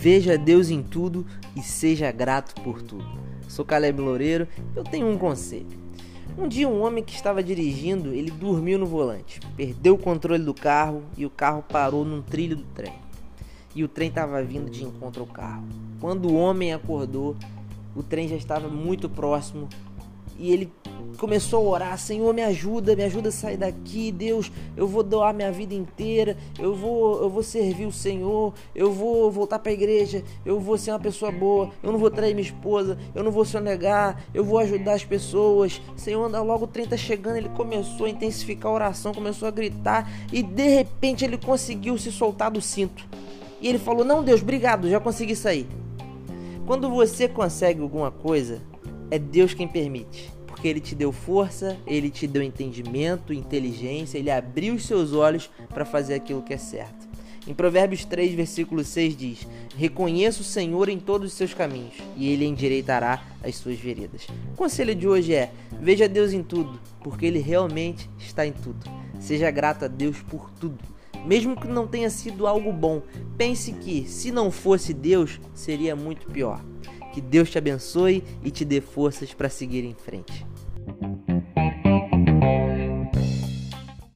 Veja Deus em tudo e seja grato por tudo. Sou Caleb Loureiro, eu tenho um conselho. Um dia um homem que estava dirigindo, ele dormiu no volante, perdeu o controle do carro e o carro parou num trilho do trem. E o trem estava vindo de encontro ao carro. Quando o homem acordou, o trem já estava muito próximo e ele começou a orar: Senhor, me ajuda, me ajuda a sair daqui, Deus, eu vou doar minha vida inteira, eu vou, eu vou servir o Senhor, eu vou voltar para a igreja, eu vou ser uma pessoa boa, eu não vou trair minha esposa, eu não vou sonegar, eu vou ajudar as pessoas. Senhor, anda logo o trem tá chegando, ele começou a intensificar a oração, começou a gritar e de repente ele conseguiu se soltar do cinto. E ele falou: Não, Deus, obrigado, já consegui sair. Quando você consegue alguma coisa, é Deus quem permite. Porque Ele te deu força, Ele te deu entendimento, inteligência, Ele abriu os seus olhos para fazer aquilo que é certo. Em Provérbios 3, versículo 6 diz: Reconheça o Senhor em todos os seus caminhos, e Ele endireitará as suas veredas. O conselho de hoje é: veja Deus em tudo, porque Ele realmente está em tudo. Seja grato a Deus por tudo. Mesmo que não tenha sido algo bom, pense que, se não fosse Deus, seria muito pior. Que Deus te abençoe e te dê forças para seguir em frente.